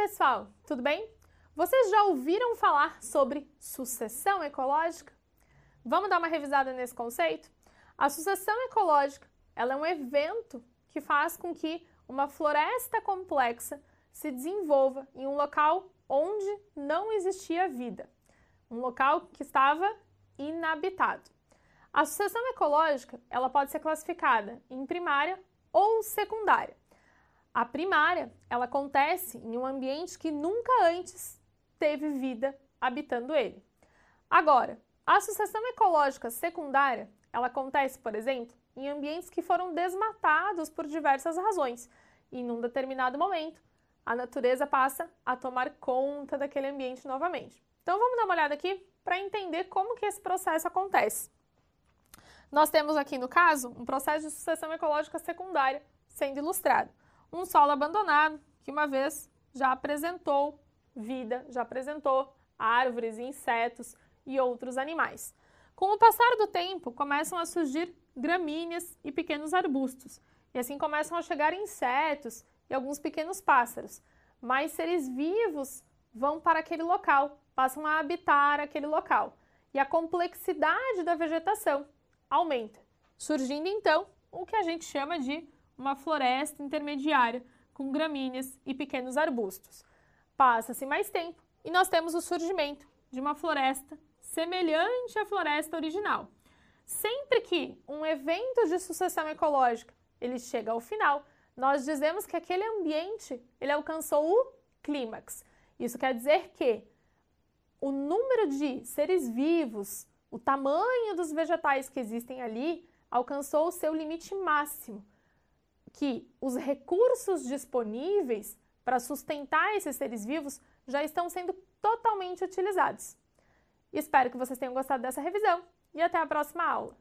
pessoal, tudo bem? Vocês já ouviram falar sobre sucessão ecológica? Vamos dar uma revisada nesse conceito? A sucessão ecológica ela é um evento que faz com que uma floresta complexa se desenvolva em um local onde não existia vida, um local que estava inabitado. A sucessão ecológica ela pode ser classificada em primária ou secundária. A primária, ela acontece em um ambiente que nunca antes teve vida habitando ele. Agora, a sucessão ecológica secundária, ela acontece, por exemplo, em ambientes que foram desmatados por diversas razões. E num determinado momento, a natureza passa a tomar conta daquele ambiente novamente. Então vamos dar uma olhada aqui para entender como que esse processo acontece. Nós temos aqui no caso um processo de sucessão ecológica secundária sendo ilustrado um solo abandonado que uma vez já apresentou vida, já apresentou árvores, insetos e outros animais. Com o passar do tempo, começam a surgir gramíneas e pequenos arbustos, e assim começam a chegar insetos e alguns pequenos pássaros. Mais seres vivos vão para aquele local, passam a habitar aquele local, e a complexidade da vegetação aumenta, surgindo então o que a gente chama de uma floresta intermediária com gramíneas e pequenos arbustos. Passa-se mais tempo e nós temos o surgimento de uma floresta semelhante à floresta original. Sempre que um evento de sucessão ecológica ele chega ao final, nós dizemos que aquele ambiente ele alcançou o clímax. Isso quer dizer que o número de seres vivos, o tamanho dos vegetais que existem ali, alcançou o seu limite máximo que os recursos disponíveis para sustentar esses seres vivos já estão sendo totalmente utilizados. Espero que vocês tenham gostado dessa revisão e até a próxima aula.